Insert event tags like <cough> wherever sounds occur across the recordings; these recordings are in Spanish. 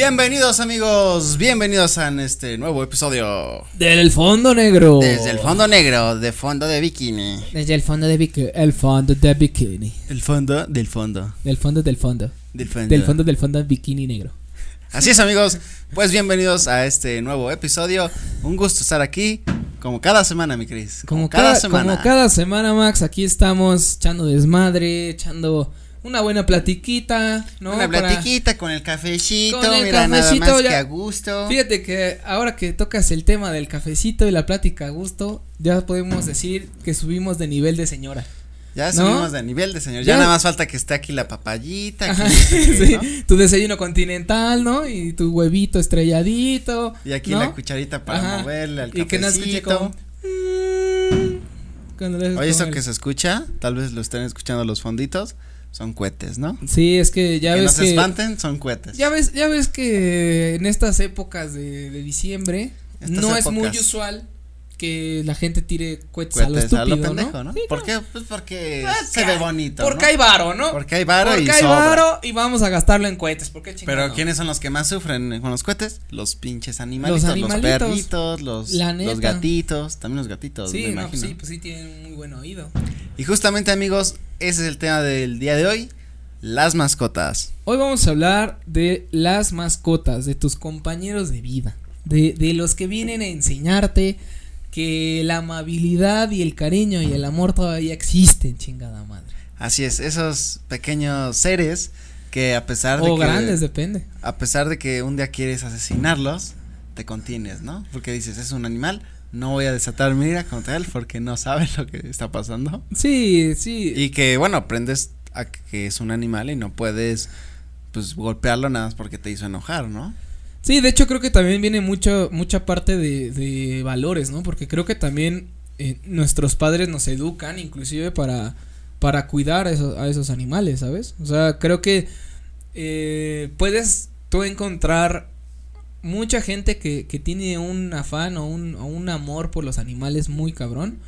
Bienvenidos amigos, bienvenidos a este nuevo episodio. Del fondo negro. Desde el fondo negro, de fondo de bikini. Desde el fondo de bikini. El fondo de bikini. El fondo del fondo. Del fondo del fondo. Del fondo. Del fondo del fondo bikini negro. Así es amigos, pues bienvenidos a este nuevo episodio. Un gusto estar aquí, como cada semana, mi Cris. Como, cada, semana. Como cada semana, Max, aquí estamos echando desmadre, echando una buena platiquita, ¿no? Una platiquita con el cafecito, con el mira, cafecito, nada más que a gusto. Fíjate que ahora que tocas el tema del cafecito y la plática a gusto, ya podemos decir que subimos de nivel de señora. Ya subimos de nivel de señor. Ya, nada más falta que esté aquí la papayita. Aquí <laughs> sí, Tu desayuno continental, ¿no? Y tu huevito estrelladito. Y aquí la cucharita para moverle al cafecito. Y que no escuche como. Mm, Oye, eso que se escucha, tal vez lo estén escuchando los fonditos son cohetes, ¿no? Sí, es que ya ves que. no se espanten, son cohetes. Ya ves, ya ves que en estas épocas de, de diciembre no es muy usual que la gente tire cohetes, a lo estúpido, pendejo, ¿no? ¿Por qué? Pues porque ah, se ve bonito, Porque hay varo, ¿no? Porque hay varo porque y hay varo y vamos a gastarlo en cohetes, ¿por qué Pero ¿quiénes son los que más sufren con los cohetes? Los pinches animalitos, los, animalitos, los perritos, los, los gatitos, también los gatitos, sí, me sí, pues sí tienen muy buen oído. Y justamente, amigos, ese es el tema del día de hoy. Las mascotas. Hoy vamos a hablar de las mascotas, de tus compañeros de vida, de, de los que vienen a enseñarte que la amabilidad y el cariño y el amor todavía existen, chingada madre. Así es, esos pequeños seres que a pesar de o grandes, depende. A pesar de que un día quieres asesinarlos, te contienes, ¿no? Porque dices, es un animal, no voy a desatar mi ira contra él porque no sabe lo que está pasando. Sí, sí. Y que, bueno, aprendes a que es un animal y no puedes, pues, golpearlo nada más porque te hizo enojar, ¿no? Sí, de hecho creo que también viene mucho, mucha parte de, de valores, ¿no? Porque creo que también eh, nuestros padres nos educan inclusive para, para cuidar a esos, a esos animales, ¿sabes? O sea, creo que eh, puedes tú encontrar mucha gente que, que tiene un afán o un, o un amor por los animales muy cabrón.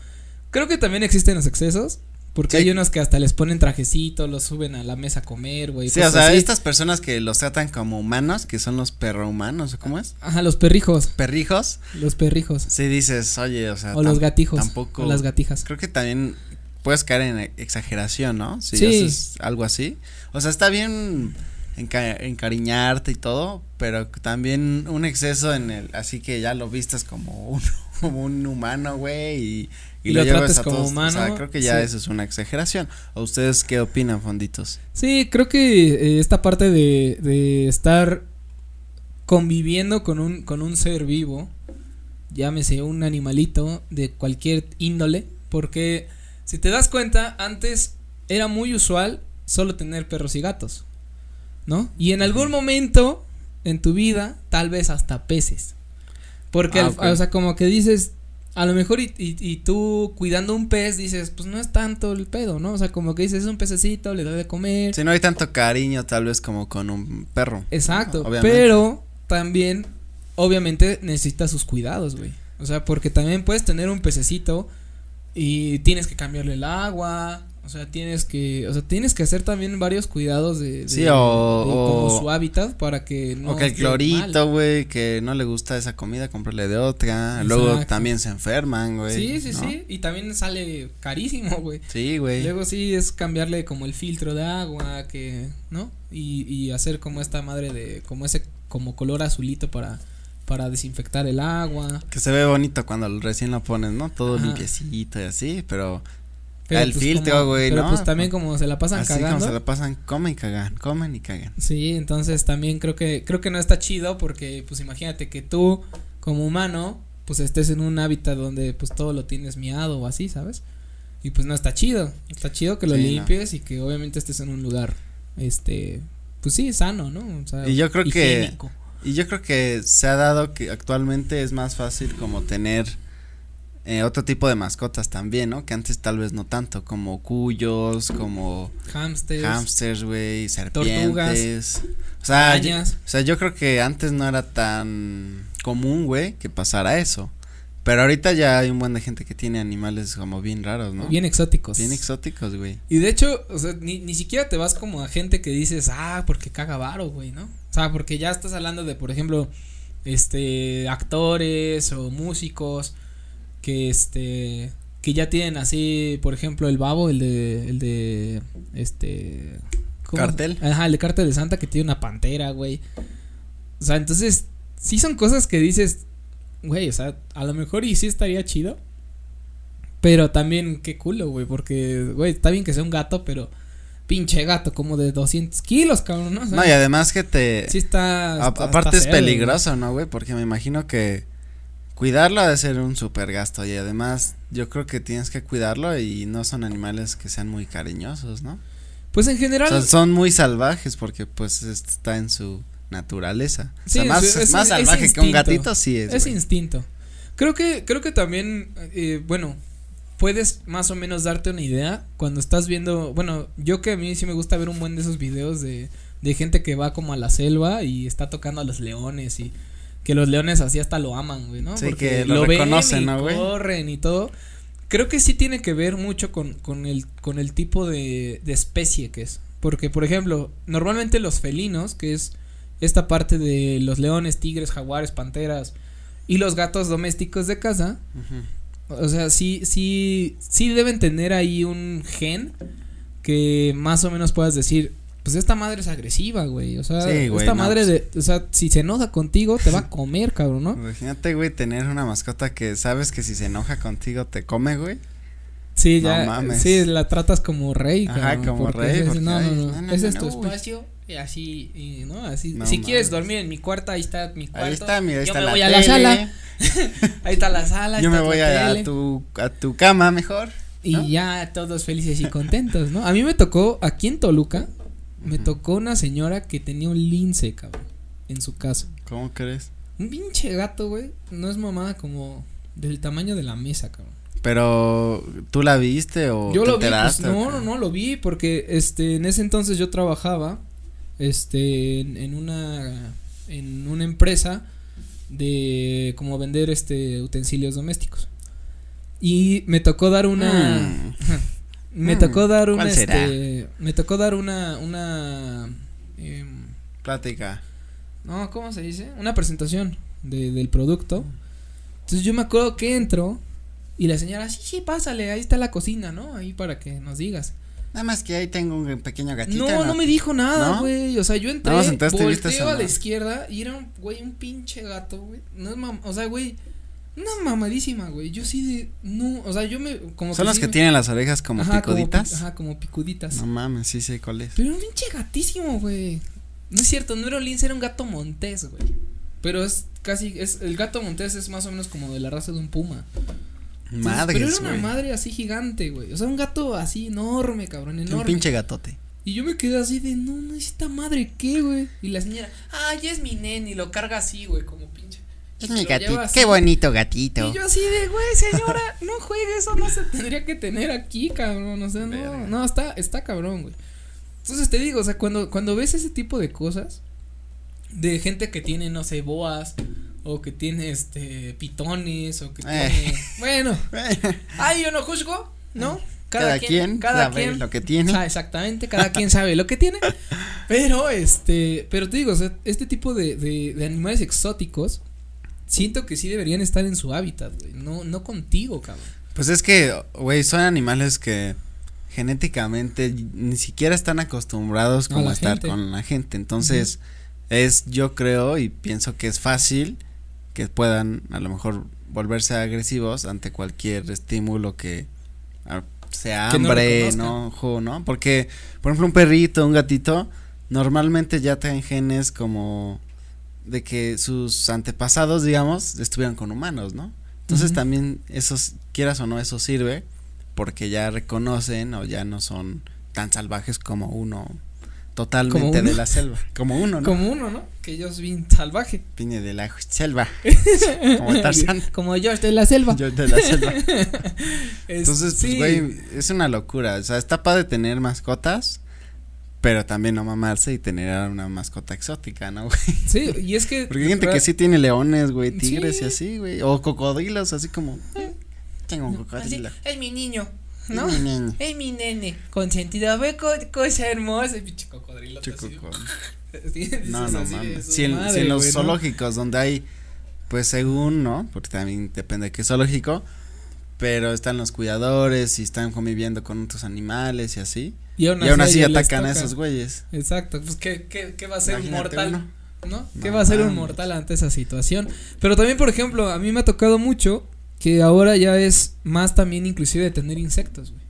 Creo que también existen los excesos. Porque hay unos que hasta les ponen trajecito, los suben a la mesa a comer, güey. Sí, o sea, estas personas que los tratan como humanos, que son los perrohumanos, ¿cómo es? Ajá, los perrijos. ¿Perrijos? Los perrijos. Sí, dices, oye, o sea. O los gatijos. Tampoco. O las gatijas. Creo que también puedes caer en exageración, ¿no? Si sí. haces algo así. O sea, está bien encariñarte y todo, pero también un exceso en el, así que ya lo vistas como un, como un humano, güey, y, y, lo, trates como humano. O sea, creo que ya eso es una exageración. ¿O ustedes qué opinan, fonditos? Sí, creo que eh, esta parte de, de estar conviviendo con un, con un ser vivo, llámese un animalito de cualquier índole, porque si te das cuenta, antes era muy usual solo tener perros y gatos. ¿no? Y en algún momento en tu vida, tal vez hasta peces. Porque, ah, o sea, como que dices, a lo mejor y, y, tú cuidando un pez dices, pues no es tanto el pedo, ¿no? O sea, como que dices, es un pececito, le doy de comer. Si no hay tanto cariño tal vez como con un perro. Exacto, pero también, obviamente, necesita sus cuidados, güey. O sea, porque también puedes tener un pececito y tienes que cambiarle el agua, o sea, tienes que, o sea, tienes que hacer también varios cuidados de, sí, o, como su hábitat para que no. O que el clorito, güey, que no le gusta esa comida, cómprale de otra. Luego también se enferman, güey. Sí, sí, sí. Y también sale carísimo, güey. Sí, güey. Luego sí es cambiarle como el filtro de agua, que, ¿no? Y, y hacer como esta madre de, como ese, como color azulito para para desinfectar el agua. Que se ve bonito cuando recién lo pones, ¿no? Todo limpiecito y así, pero el pues, filtro, güey, ¿no? Pero pues también como se la pasan Así cagando. como se la pasan, comen y cagan, comen y cagan. Sí, entonces también creo que, creo que no está chido porque, pues imagínate que tú, como humano, pues estés en un hábitat donde pues todo lo tienes miado o así, ¿sabes? Y pues no está chido. Está chido que lo limpies y que obviamente estés en un lugar, este, pues sí, sano, ¿no? O sea, y yo creo que, y yo creo que se ha dado que actualmente es más fácil como tener eh, otro tipo de mascotas también, ¿no? Que antes tal vez no tanto, como cuyos, como hamsters, hamsters, güey, serpientes, o sea, yo, o sea, yo creo que antes no era tan común, güey, que pasara eso. Pero ahorita ya hay un buen de gente que tiene animales como bien raros, ¿no? Bien exóticos. Bien exóticos, güey. Y de hecho, o sea, ni, ni siquiera te vas como a gente que dices, ah, porque caga varo, güey, ¿no? O sea, porque ya estás hablando de, por ejemplo, este, actores o músicos que, este, que ya tienen así, por ejemplo, el babo, el de, el de, este. ¿cómo? ¿Cartel? Ajá, el de Cartel de Santa que tiene una pantera, güey. O sea, entonces, sí son cosas que dices, güey, o sea, a lo mejor y sí estaría chido. Pero también, qué culo, güey, porque, güey, está bien que sea un gato, pero pinche gato como de 200 kilos, cabrón, ¿no? O sea, No, y además que te... sí está... a- está- aparte está es güey. peligroso, ¿no, güey? Porque me imagino que cuidarlo ha de ser un super gasto y además yo creo que tienes que cuidarlo y no son animales que sean muy cariñosos, ¿no? Pues en O general... sea, son muy salvajes porque pues está en su naturaleza. Sí, o sea, más, es- es- más es salvaje que un gatito sí es. Es instinto. Creo que, creo que también, eh, bueno, puedes más o menos darte una idea cuando estás viendo, bueno, yo que a mí sí me gusta ver un buen de esos videos de, de gente que va como a la selva y está tocando a los leones y que los leones así hasta lo aman, güey, ¿no? Sí, que lo ven reconocen, y ¿no, güey? corren y todo. Creo que sí tiene que ver mucho con, con el, con el tipo de, de especie que es. Porque, por ejemplo, normalmente los felinos, que es esta parte de los leones, tigres, jaguares, panteras y los gatos domésticos de casa, o sea, sí, sí, sí deben tener ahí un gen que más o menos puedas decir, pues esta madre es agresiva, güey, o sea, Sí, güey, esta no, madre pues- de, o sea, si se enoja contigo te va a comer, cabrón, ¿no? Imagínate, güey, tener una mascota que sabes que si se enoja contigo te come, güey. Sí, No ya, mames. sí, la tratas como rey, Ajá, cabrón, como porque rey, porque, no, no, no, ese es tu espacio y así, y, ¿no? Así, No si quieres dormir en mi cuarto, ahí está mi cuarto. Ahí está, mira, ahí yo está me la voy a la sala, <laughs> ahí está la sala, Yo me voy a, a tu a tu cama mejor. Y ya todos felices y contentos, ¿no? A mí me tocó, aquí en Toluca, me tocó una señora que tenía un lince, cabrón, en su casa. ¿Cómo crees? Un pinche gato, güey, no es mamada como del tamaño de la mesa, cabrón. Pero tú la viste o Yo te lo vi, pues, enteraste no, no, no, lo vi porque, este, en ese entonces yo trabajaba, este, en, en una, en una empresa de como vender, este, utensilios domésticos. Y me tocó dar una, Mm. <laughs> me Mm, tocó dar una, ¿cuál será? este, me tocó dar una, una, em, Plática. no, ¿cómo se dice? Una presentación de, del producto. Entonces yo me acuerdo que entro y la señora, sí, sí, pásale, ahí está la cocina, ¿no? Ahí para que nos digas. Nada más que ahí tengo un pequeño gatito. No, no me dijo nada, ¿No? güey. O sea, yo entré, viste volteo a la izquierda y era un, güey, un pinche gato, güey. No es mam o sea, güey, una mamadísima, güey. Yo sí de, no, o sea, yo me, como Son los sí que me- tienen las orejas como Ajá, picuditas. ajá, como picuditas. No mames, sí sé cuál es. Pero era un pinche gatísimo, güey. No es cierto, no era un lince, era un gato montés, güey. Pero es casi, es, el gato montés es más o menos como de la raza de un puma. Entonces, Madres, pero era una güey. madre así gigante, güey. O sea, un gato así enorme, cabrón, Un enorme. pinche gatote. Y yo me quedé así de, no, no, esta madre, ¿qué, güey? Y la señora, ah, ya es mi nen, y lo carga así, güey, como pinche. Es mi gatito. Qué bonito gatito. Y yo así de, güey, señora, no juegue, eso no se tendría que tener aquí, cabrón. O sea, no, Verga. no, está, está cabrón, güey. Entonces te digo, o sea, cuando, cuando ves ese tipo de cosas, de gente que tiene, no sé, boas, o que tiene este pitones, o que Eh. tiene. Bueno, <laughs> ay, yo no juzgo, ¿no? Cada, quien, cada sabe quien lo que tiene. Ah, exactamente, cada quien sabe lo que tiene. Pero este, pero te digo, o sea, este tipo de, de, de animales exóticos, siento que sí deberían estar en su hábitat, güey. No, no contigo, cabrón. Pues es que, güey, son animales que genéticamente ni siquiera están acostumbrados A como a estar gente. con la gente. Entonces, es, yo creo y pienso que es fácil que puedan a lo mejor volverse agresivos ante cualquier estímulo que ah, sea Que no hambre, reconozcan. enojo, ¿no? Porque, por ejemplo, un perrito, un gatito, normalmente ya traen genes como de que sus antepasados, digamos, estuvieran con humanos, ¿no? Entonces también esos, quieras o no, eso sirve porque ya reconocen o ya no son tan salvajes como uno totalmente ¿Como uno? de la selva. Como uno, ¿no? Como uno, ¿no? Que yo soy bien salvaje. Viene de la selva. <laughs> como Tarzán. Como George de la selva. Yo de la selva. Es- <laughs> Entonces, pues, güey, es una locura. O sea, está padre tener mascotas, Pero también no mamarse y tener una mascota exótica, ¿no, güey? Sí, y es que. <laughs> Porque hay gente que sí tiene leones, güey, tigres y así, güey. O cocodrilos, así como. Eh, tengo un cocodrilo. es mi niño. ¿No? <laughs> Es mi nene. Es mi nene. Consentido. Ve cosa hermosa. Pinche cocodrilo. <laughs> no, no mames. Si en, si en los zoológicos donde hay, pues según, ¿no? Porque también depende de qué zoológico. Pero están los cuidadores y están conviviendo con otros animales y así. Y aún así, atacan a esos güeyes. Exacto. Pues, ¿qué, qué, qué va a ser un mortal? ¿No? ¿Qué va a ser un mortal ante esa situación? Pero también, por ejemplo, a mí me ha tocado mucho que ahora ya es más también inclusive de tener insectos, güey.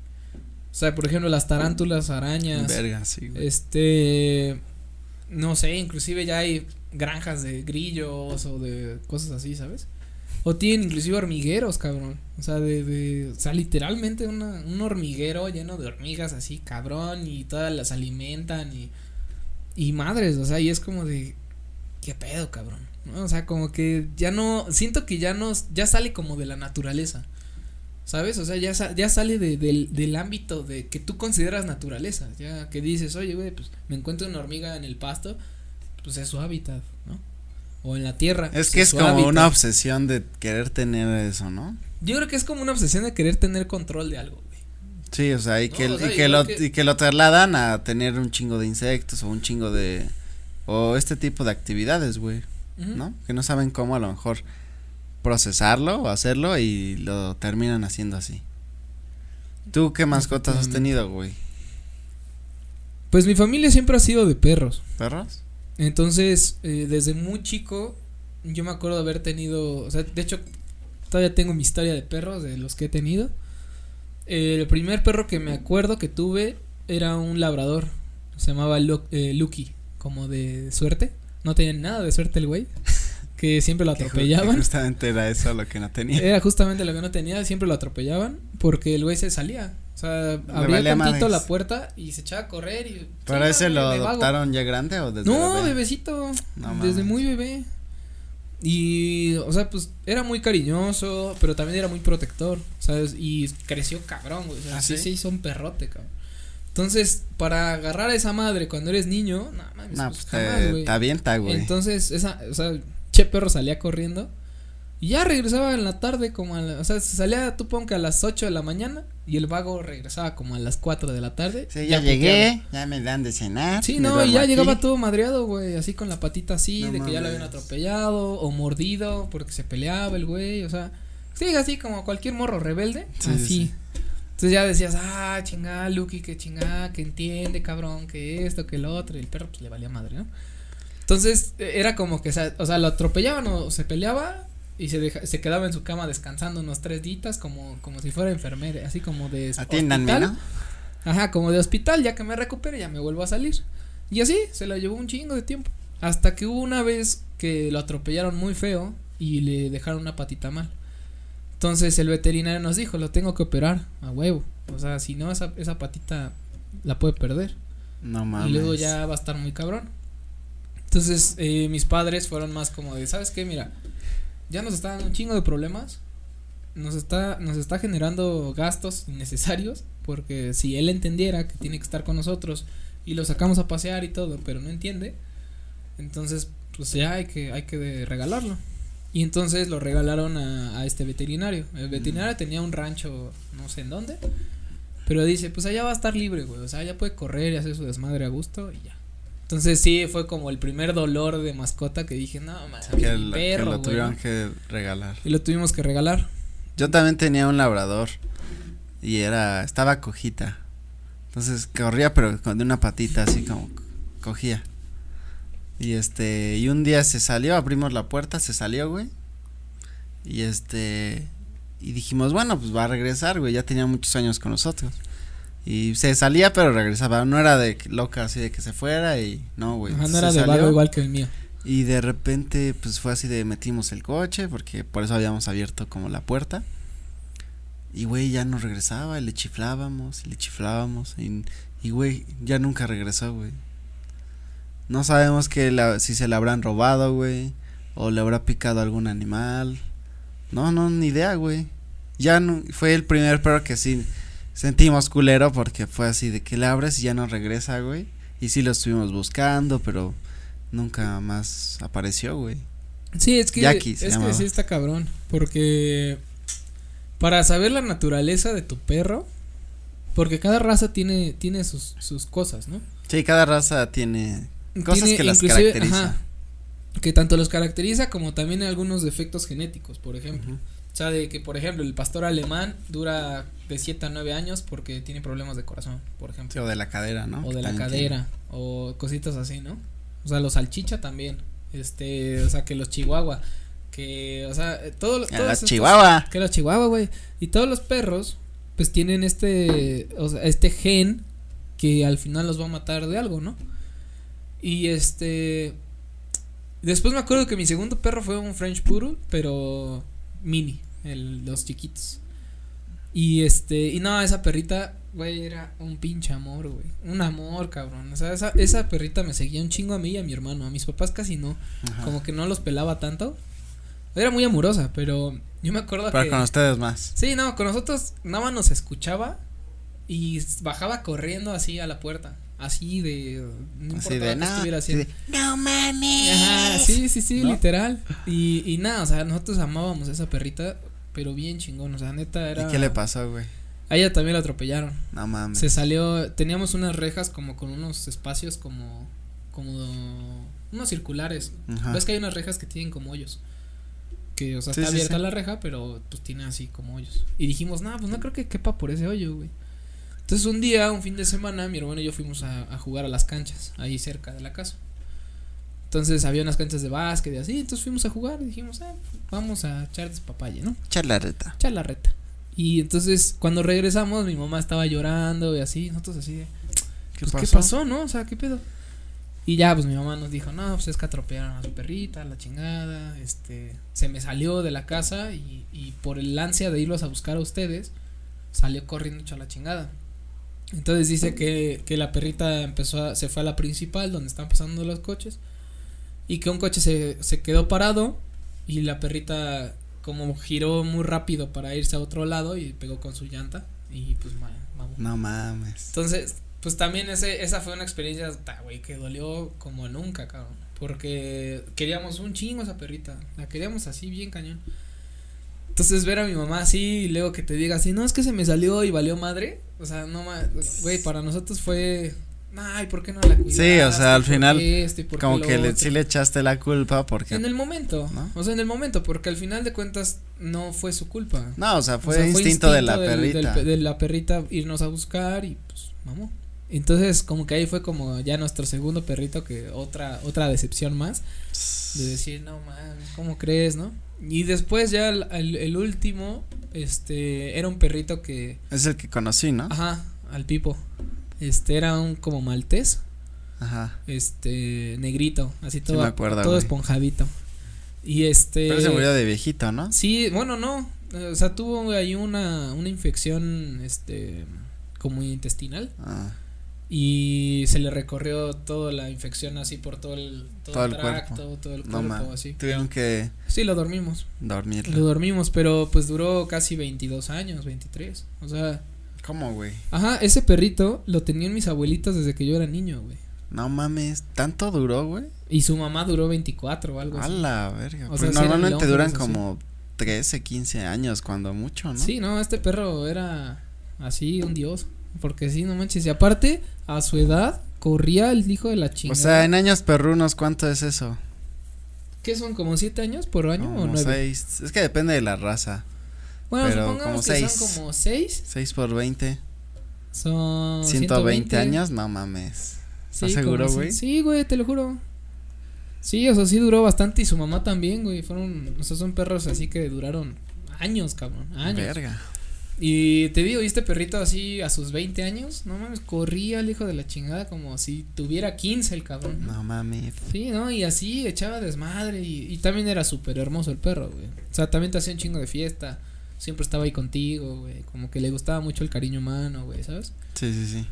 O sea, por ejemplo, las tarántulas, arañas. Verga, sí, güey. Este, no sé, inclusive ya hay granjas de grillos o de cosas así, ¿sabes? O tienen inclusive hormigueros, cabrón. O sea, de, o sea, literalmente una, un hormiguero lleno de hormigas así, cabrón, y todas las alimentan y, y madres, o sea, y es como de, ¿qué pedo, cabrón? O sea, como que ya no, siento que ya no, ya sale como de la naturaleza, ¿sabes? O sea, ya, ya sale de, del, del ámbito de que tú consideras naturaleza, ya que dices, oye, güey, pues me encuentro una hormiga en el pasto, pues es su hábitat, ¿no? O en la tierra. Es que es, como una obsesión de querer tener eso, ¿no? Yo creo que es como una obsesión de querer tener control de algo, güey. Sí, o sea, y, que, y, que lo, y que lo trasladan a tener un chingo de insectos o un chingo de... O este tipo de actividades, güey. ¿no? Que no saben cómo a lo mejor procesarlo o hacerlo y lo terminan haciendo así. ¿Tú qué mascotas has tenido, güey? Pues mi familia siempre ha sido de perros. ¿Perros? Entonces, eh, desde muy chico, yo me acuerdo de haber tenido, o sea, de hecho, todavía tengo mi historia de perros, de los que he tenido. el primer perro que me acuerdo que tuve era un labrador, se llamaba eh, Lucky, como de suerte. No tenía nada de suerte el güey. <laughs> Que siempre lo atropellaban. justamente era eso lo que no tenía. Era justamente lo que no tenía, siempre lo atropellaban porque el güey se salía. O sea, abría tantito la puerta y se echaba a correr y... ¿Pero ese lo adoptaron ya grande o desde No, bebecito. desde muy bebé. Y, o sea, pues era muy cariñoso, pero también era muy protector, ¿sabes? Y creció cabrón, güey. O sea, ¿Ah, sí? se hizo un perrote, cabrón. Entonces, para agarrar a esa madre cuando eres niño, no mames, no, pues, pues está bien, está, güey. Entonces, esa, o sea, Che Perro salía corriendo y ya regresaba en la tarde como a la, o sea, salía tú pon que a las 8 de la mañana y el vago regresaba como a las 4 de la tarde. Sí, ya, llegué, ya me dan de cenar. Sí, no, y ya llegaba todo madreado, güey, así con la patita así, de que ya lo habían atropellado o mordido porque se peleaba el güey, o sea, sí, así como cualquier morro rebelde, así. Entonces ya decías, ah, chingada, Lucky, que chingada, que entiende, cabrón, que esto, que lo otro. Y el perro pues le valía madre, ¿no? Entonces e, era como que, o sea, lo atropellaban o se peleaba y se, deja, se quedaba en su cama descansando unos tres días como, como si fuera enfermera, así como de Atiéndanme, ¿no? Ajá, como de hospital, ya que me recupere ya me vuelvo a salir. Y así se lo llevó un chingo de tiempo. Hasta que hubo una vez que lo atropellaron muy feo y le dejaron una patita mal. Entonces el veterinario nos dijo, lo tengo que operar a huevo. O sea, si no, esa, esa patita la puede perder. No mames. Y luego ya va a estar muy cabrón. Entonces eh, mis padres fueron más como de, ¿sabes qué? Mira, ya nos está dando un chingo de problemas. Nos está, nos está generando gastos innecesarios. Porque si él entendiera que tiene que estar con nosotros y lo sacamos a pasear y todo, pero no entiende, entonces pues ya hay que, hay que regalarlo. Y entonces lo regalaron a, a este veterinario. El veterinario tenía un rancho, no sé en dónde. Pero dice, pues allá va a estar libre, güey. O sea, ya puede correr y hacer su desmadre a gusto y ya. Entonces sí, fue como el primer dolor de mascota que dije, no, que, que lo tuvieron que regalar. Y lo tuvimos que regalar. Yo también tenía un labrador y era, estaba cojita. Entonces corría pero con de una patita así como cogía. Y este, y un día se salió, abrimos la puerta, se salió, güey. Y este, y dijimos, bueno, pues va a regresar, güey, ya tenía muchos años con nosotros. Y se salía, pero regresaba, no era de loca así de que se fuera y no, güey. no era de igual que el mío. Y de repente, pues fue así de metimos el coche, porque por eso habíamos abierto como la puerta. Y güey, ya no regresaba, y le chiflábamos, y le chiflábamos, y, y güey, ya nunca regresó, güey. No sabemos que la, si se la habrán robado, güey. O le habrá picado algún animal. No, no, ni idea, güey. Ya no, fue el primer perro que sí sentimos culero porque fue así de que le abres y ya no regresa, güey. Y sí lo estuvimos buscando, pero nunca más apareció, güey. Sí, es que, es que sí está cabrón. Porque para saber la naturaleza de tu perro, porque cada raza tiene, tiene sus, sus cosas, ¿no? Sí, cada raza tiene cosas que las caracteriza. que tanto los caracteriza como también algunos defectos genéticos, por ejemplo. O sea, de que, por ejemplo, el pastor alemán dura de 7 a 9 años porque tiene problemas de corazón, por ejemplo. o de la cadera, ¿no? O de la cadera, o cositas así, ¿no? O sea, los salchicha también. Este, o sea, que los chihuahua. Que, o sea, todo, todos. Los chihuahua. Que los chihuahua, güey. Y todos los perros, pues tienen este, o sea, este gen que al final los va a matar de algo, ¿no? Y este. Después me acuerdo que mi segundo perro fue un French Poodle, pero mini, el, los chiquitos. Y este, y no, esa perrita, güey, era un pinche amor, güey. Un amor, cabrón. O sea, esa, esa perrita me seguía un chingo a mí y a mi hermano. A mis papás casi no. Como que no los pelaba tanto. Era muy amorosa, pero yo me acuerdo pero con ustedes más. Sí, no, con nosotros nada más nos escuchaba y bajaba corriendo así a la puerta. Así de. No así de, no, estuviera haciendo. no mames. Ajá, sí, sí, sí, literal. Y, y nada, o sea, nosotros amábamos a esa perrita, pero bien chingón. O sea, neta era. ¿Y qué le pasó, güey? A ella también la atropellaron. No mames. Se salió. Teníamos unas rejas como con unos espacios como. Como. Unos circulares. Ajá. Ves que hay unas rejas que tienen como hoyos. Que, o sea, está abierta la reja, pero pues tiene así como hoyos. Y dijimos, no, pues no creo que quepa por ese hoyo, güey. Entonces un día, un fin de semana, mi hermano y yo fuimos a, jugar a las canchas, ahí cerca de la casa. Entonces había unas canchas de básquet y así, entonces fuimos a jugar y dijimos, ah, vamos a echar despapalle, ¿no? Echar la reta. Echar la reta. Y entonces cuando regresamos mi mamá estaba llorando y así, nosotros así de, ¿qué, pues, pasó? ¿qué pasó, no? O sea, ¿qué pedo? Y ya, pues mi mamá nos dijo, no, pues es que atropellaron a su perrita, la chingada, este, se me salió de la casa y, y por el ansia de irlos a buscar a ustedes, salió corriendo hecho a la chingada. Entonces dice que, que la perrita empezó a, se fue a la principal donde están pasando los coches y que un coche se, se quedó parado y la perrita como giró muy rápido para irse a otro lado y pegó con su llanta y pues No mames. Entonces, pues también ese, esa fue una experiencia, güey, que dolió como nunca, cabrón. Porque queríamos un chingo esa perrita. La queríamos así, bien cañón. Entonces ver a mi mamá así y luego que te diga así, no, es que se me salió y valió madre. O sea, no güey, para nosotros fue, ay, ¿por qué no la cuidaste? Sí, o sea, al final, como que le, sí le echaste la culpa porque. En el momento, ¿no? O sea, en el momento, porque al final de cuentas no fue su culpa. No, o sea, fue, instinto, de la perrita. de la perrita irnos a buscar y pues, vamos. Entonces, como que ahí fue como ya nuestro segundo perrito que otra, otra decepción más. De decir, no mames, ¿cómo crees, no? Y después ya el, último, este, era un perrito que... Es el que conocí, ¿no? Ajá, al Pipo. Este, era un como maltés. Ajá. Este, negrito, así todo, todo esponjadito. Y este... Pero se murió de viejito, ¿no? Sí, bueno, no. O sea, tuvo ahí una, una infección, este, como intestinal. Ah y se le recorrió toda la infección así por todo el todo, el, tracto, cuerpo. todo el cuerpo así. Tuvieron que Sí, lo dormimos. Dormir. Lo dormimos, pero pues duró casi 22 años, 23. O sea, ¿Cómo, güey? Ajá, ese perrito lo tenían mis abuelitos desde que yo era niño, güey. No mames, ¿tanto duró, güey? Y su mamá duró 24 o algo así. A la verga. O sea, normalmente duran como 13, 15 años cuando mucho, ¿no? Sí, no, este perro era así un dios. Porque sí, no manches. Y aparte, a su edad, corría el hijo de la chingada. O sea, en años perrunos, ¿cuánto es eso? ¿Qué son? ¿Como siete años por año o nueve? seis. Es que depende de la raza. Bueno, supongamos como que seis. son como seis. Seis por veinte. Son. 120 años, no mames. ¿Estás seguro, güey? Sí, güey, te lo juro. Sí, o sea, sí duró bastante y su mamá también, güey. Fueron, o sea, son perros así que duraron años, cabrón. Años. Verga. Y te digo, y este perrito así a sus 20 años, no mames, corría el hijo de la chingada como si tuviera 15 el cabrón. No, mames. Sí, ¿no? Y así echaba desmadre y, y también era súper hermoso el perro, güey. O sea, también te hacía un chingo de fiesta. Siempre estaba ahí contigo, güey. Como que le gustaba mucho el cariño humano, güey, ¿sabes? Sí, sí, sí.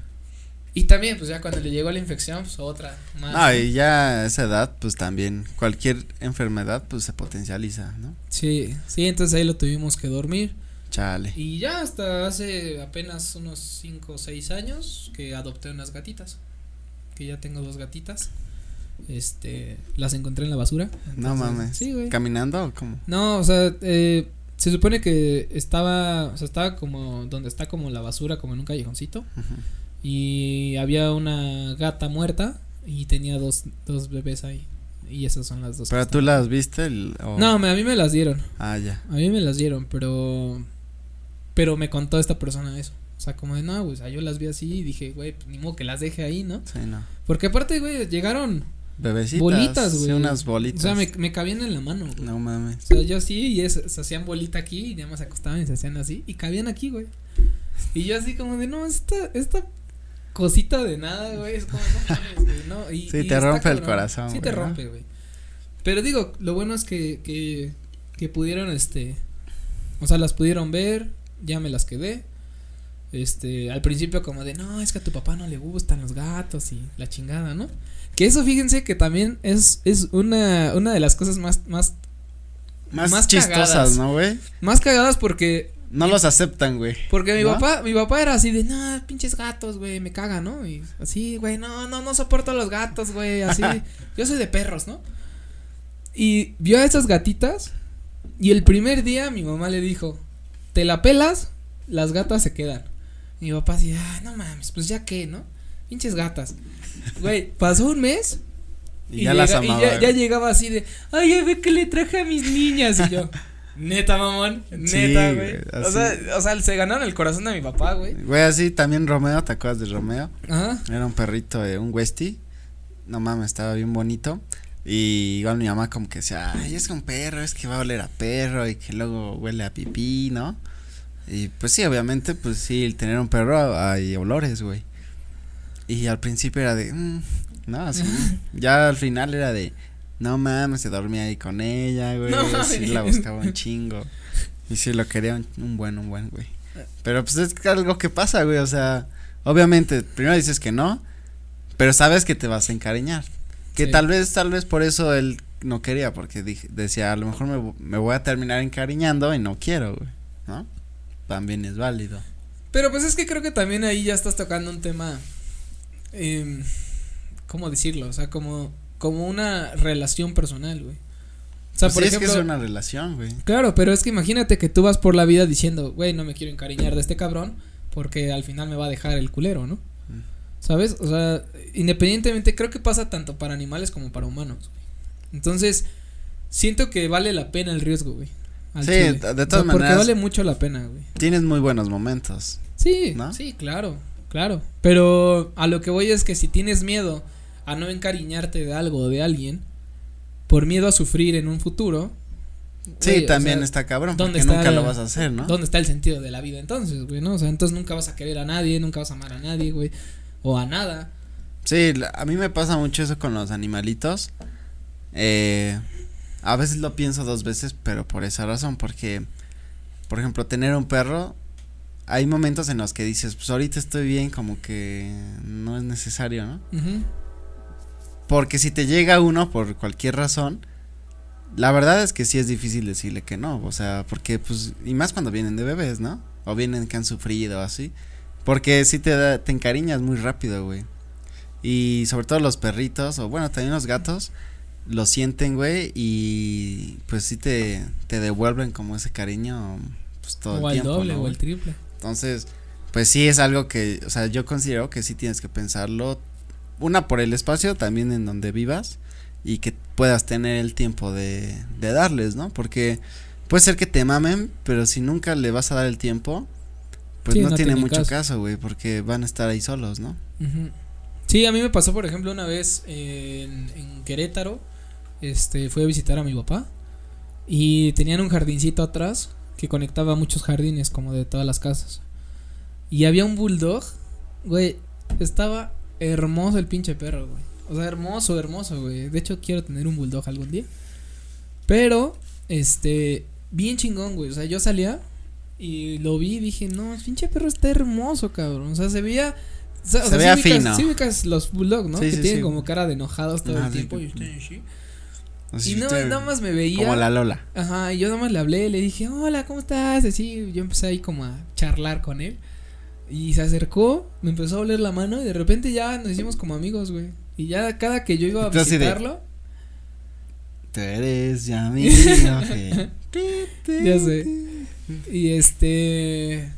Y también, pues ya cuando le llegó la infección, pues otra más. Ah, y ya a esa edad, pues también cualquier enfermedad, pues se potencializa, ¿no? Sí, sí, entonces ahí lo tuvimos que dormir. Chale. Y ya hasta hace apenas unos 5 o 6 años que adopté unas gatitas. que ya tengo dos gatitas. Este, las encontré en la basura. no mames. Sí, güey. ¿Caminando o cómo? No, o sea, eh, se supone que estaba, o sea, estaba como donde está como la basura, como en un callejoncito. Y había una gata muerta y tenía dos, dos bebés ahí. Y esas son las dos. ¿Pero tú las viste? No, a mí me las dieron. Ah, ya. A mí me las dieron, pero. Pero me contó esta persona eso. O sea, como de, no, pues, yo las vi así y dije, güey, pues, ni modo que las deje ahí, ¿no? Sí, no. Porque aparte, güey, llegaron. Bebecitas. Bolitas, güey. unas bolitas. O sea, me, me cabían en la mano, güey. No mames. O sea, yo sí, y es, se hacían bolita aquí y nada más se acostaban y se hacían así. Y cabían aquí, güey. Y yo así como de, no, esta, esta cosita de nada, güey. Es como, no mames, güey, ¿no? Y, sí, te rompe el corazón. Sí, te rompe, güey. Pero digo, lo bueno es que, que, que pudieron, este, o sea, las pudieron ver, ya me las quedé. Este, al principio como de, no, es que a tu papá no le gustan los gatos y la chingada, ¿no? Que eso fíjense que también es, es una, una de las cosas más, más, más, chistosas, ¿no, güey? Más cagadas porque no los aceptan, güey. Porque mi papá, mi papá era así de, no, pinches gatos, güey, me cagan, ¿no? Y así, güey, no, no, no soporto a los gatos, güey, así. <laughs> yo soy de perros, ¿no? Y vio a esas gatitas y el primer día mi mamá le dijo, te la pelas, las gatas se quedan. Y mi papá así, ah, no mames, pues ya qué, ¿no? Pinches gatas. Güey, pasó un mes. Y, ya, las amaba, y ya, ya, llegaba así de, ay, ya ve que le traje a mis niñas. Y yo, Neta, mamón. Neta, güey. o, sea, o sea, se ganaron el corazón de mi papá, güey. Güey, así también Romeo, ¿te acuerdas de Romeo? Ajá. Era un perrito, de un Westie. No mames, estaba bien bonito. Y igual mi mamá como que decía, ay, es que un perro, es que va a oler a perro y que luego huele a pipí, ¿no? Y pues sí, obviamente, pues sí, el tener un perro hay olores, güey. Y al principio era de, mm, no, así. <laughs> ya al final era de, no mames, se dormía ahí con ella, güey. No, sí la buscaba un chingo. Y sí lo quería un, buen, un buen, güey. Pero pues es algo que pasa, güey. O sea, obviamente, primero dices que no, pero sabes que te vas a encariñar. Que tal vez, tal vez por eso él no quería, porque dije, decía, a lo mejor me, me voy a terminar encariñando y no quiero, güey. ¿No? También es válido. Pero pues es que creo que también ahí ya estás tocando un tema. Eh, ¿Cómo decirlo? O sea, como como una relación personal, güey. O sea, pues por ejemplo, es que es una relación, güey. Claro, pero es que imagínate que tú vas por la vida diciendo, güey, no me quiero encariñar de este cabrón porque al final me va a dejar el culero, ¿no? Mm. ¿Sabes? O sea, independientemente, creo que pasa tanto para animales como para humanos. Entonces, siento que vale la pena el riesgo, güey. Sí, de todas maneras. Porque vale mucho la pena, güey. Tienes muy buenos momentos. Sí, sí, claro, claro. Pero a lo que voy es que si tienes miedo a no encariñarte de algo o de alguien por miedo a sufrir en un futuro. Sí, también está cabrón, porque nunca lo vas a hacer, ¿no? ¿Dónde está el sentido de la vida entonces, güey, no? O sea, entonces nunca vas a querer a nadie, nunca vas a amar a nadie, güey, o a nada. Sí, a mí me pasa mucho eso con los animalitos. Eh, a veces lo pienso dos veces, pero por esa razón, porque, por ejemplo, tener un perro, hay momentos en los que dices, pues ahorita estoy bien, como que no es necesario, ¿no? Porque si te llega uno por cualquier razón, la verdad es que sí es difícil decirle que no, o sea, porque pues, y más cuando vienen de bebés, ¿no? O vienen que han sufrido así. Porque sí te, te encariñas muy rápido, güey. Y sobre todo los perritos, o bueno, también los gatos, lo sienten, güey, y pues sí te, te devuelven como ese cariño, pues todo el tiempo. O el doble o el triple. Entonces, pues sí es algo que, o sea, yo considero que sí tienes que pensarlo una por el espacio también en donde vivas y que puedas tener el tiempo de, de darles, ¿no? Porque puede ser que te mamen, pero si nunca le vas a dar el tiempo, pues no, tiene, mucho caso, güey, porque van a estar ahí solos, ¿no? Sí, a mí me pasó, por ejemplo, una vez en, en, Querétaro, este, fui a visitar a mi papá y tenían un jardincito atrás que conectaba muchos jardines como de todas las casas. Y había un bulldog, güey, estaba hermoso el pinche perro, güey. O sea, hermoso, hermoso, güey. De hecho, quiero tener un bulldog algún día. Pero, este, bien chingón, güey. O sea, yo salía y lo vi y dije, no, el pinche perro está hermoso, cabrón. O sea, se veía. se veía fino. Sí, ubicas los bulldogs, ¿no? que tienen como cara de enojados todo el tiempo. y, y no, nada más me veía. Como la Lola. Ajá, y yo nada más le hablé, le dije, hola, ¿cómo estás? Así, yo empecé ahí como a charlar con él. Y se acercó, me empezó a oler la mano y de repente ya nos hicimos como amigos, güey. Y ya cada que yo iba a visitarlo. Tú eres ya mi <laughs> ya sé. Y este.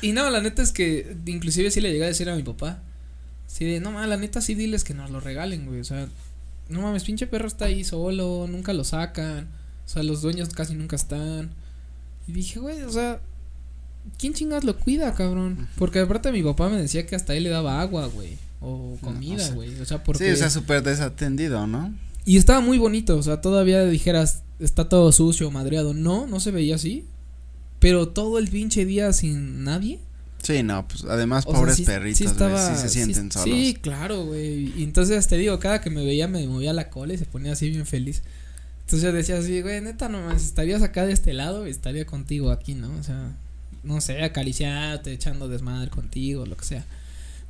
Y no, la neta es que inclusive sí le llegué a decir a mi papá. Sí, de, no mames, la neta sí diles que nos lo regalen, güey. O sea, no mames, pinche perro está ahí solo, nunca lo sacan. O sea, los dueños casi nunca están. Y dije, güey, o sea, ¿quién chingas lo cuida, cabrón? Porque aparte mi papá me decía que hasta él le daba agua, güey. O comida, güey. o, sea, porque. Sí, o sea, súper desatendido, ¿no? Y estaba muy bonito, o sea, todavía dijeras, está todo sucio, madreado. No, no se veía así. Pero todo el pinche día sin nadie. Sí, no, pues además pobres perritos, sí, estaba, sí se sienten solos. Sí, claro, güey. Y entonces te digo, cada que me veía me movía la cola y se ponía así bien feliz. Entonces yo decía así, güey, neta, nomás estarías acá de este lado y estaría contigo aquí, ¿no? O sea, no sé, acariciarte, echando desmadre contigo, lo que sea.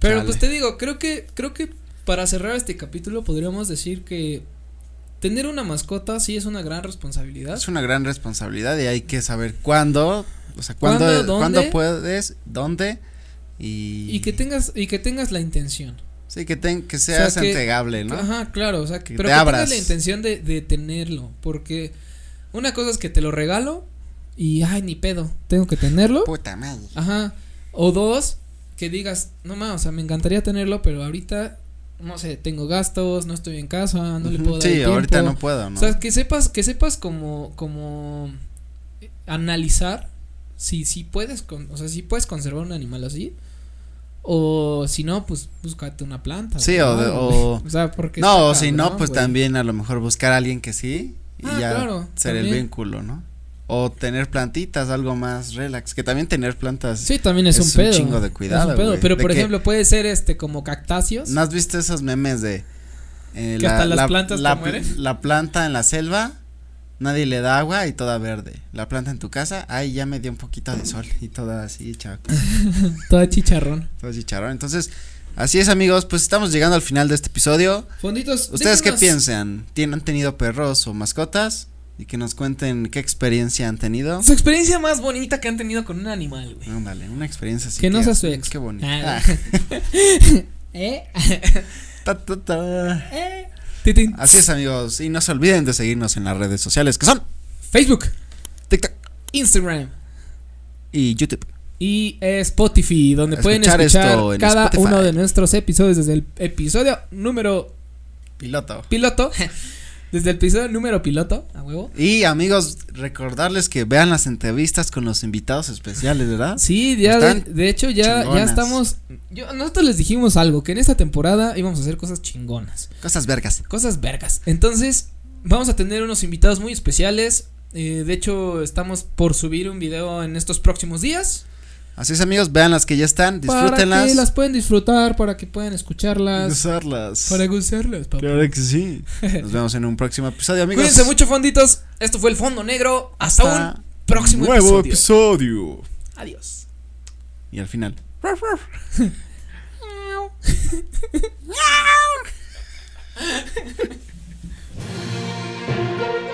Pero pues te digo, creo que, creo que para cerrar este capítulo podríamos decir que tener una mascota sí es una gran responsabilidad. Es una gran responsabilidad y hay que saber cuándo, o sea, cuándo, ¿Cuándo, puedes, dónde y y que tengas y que tengas la intención. Sí, que ten, que seas entregable, ¿no? Ajá, claro, o sea, que pero que tengas la intención de, de tenerlo, porque una cosa es que te lo regalo y ay, ni pedo, tengo que tenerlo. Puta madre. Ajá. O dos, que digas, no más, o sea, me encantaría tenerlo, pero ahorita no sé, tengo gastos, no estoy en casa, no le puedo dar Sí, ahorita no puedo, ¿no? O sea, que sepas, que sepas como, como analizar si, si puedes, con, o sea, si puedes conservar un animal así. O si no, pues búscate una planta. Sí, o, o, <laughs> o, sea, porque. No, o si no, pues también a lo mejor buscar a alguien que sí. Y ah, ya ser el vínculo, ¿no? O tener plantitas, algo más relax. Que también tener plantas. Sí, también es, un pedo. chingo de cuidado. Pero por ejemplo, puede ser este como cactáceos. ¿No has visto esos memes de. Eh, que hasta las plantas la, <laughs> la planta en la selva, nadie le da agua y toda verde. La planta en tu casa, ay, ya me dio un poquito de sol y toda así, chaco. <laughs> toda chicharrón. Toda chicharrón. Entonces, así es, amigos, pues estamos llegando al final de este episodio. Fonditos. ¿Ustedes qué piensan? ¿Tienen tenido perros o mascotas? Y que nos cuenten qué experiencia han tenido. Su experiencia más bonita que han tenido con un animal, güey. Ándale, una experiencia así. Que no sea su ex. Qué bonita. Ah. <laughs> ¿Eh? <laughs> ta, ta, ta. ¿Eh? Así es, amigos. Y no se olviden de seguirnos en las redes sociales que son Facebook, TikTok, Instagram y YouTube. Y Spotify, donde pueden escuchar cada uno de nuestros episodios desde el episodio número piloto. Piloto <laughs> Desde el episodio número piloto, a huevo. Y amigos, recordarles que vean las entrevistas con los invitados especiales, ¿verdad? Sí, ya de, hecho ya, ya estamos. Yo, nosotros les dijimos algo, que en esta temporada íbamos a hacer cosas chingonas. Cosas vergas. Cosas vergas. Entonces, vamos a tener unos invitados muy especiales. Eh, de hecho, estamos por subir un video en estos próximos días. Así es, amigos, vean las que ya están, disfrútenlas. Para que las pueden disfrutar, para que puedan escucharlas. Gozarlas. Para gozarlas, papá. Claro que sí. <laughs> Nos vemos en un próximo episodio, amigos. Cuídense mucho, fonditos. Esto fue el Fondo Negro. Hasta, un próximo nuevo episodio. Adiós. Y al final. <laughs> <laughs>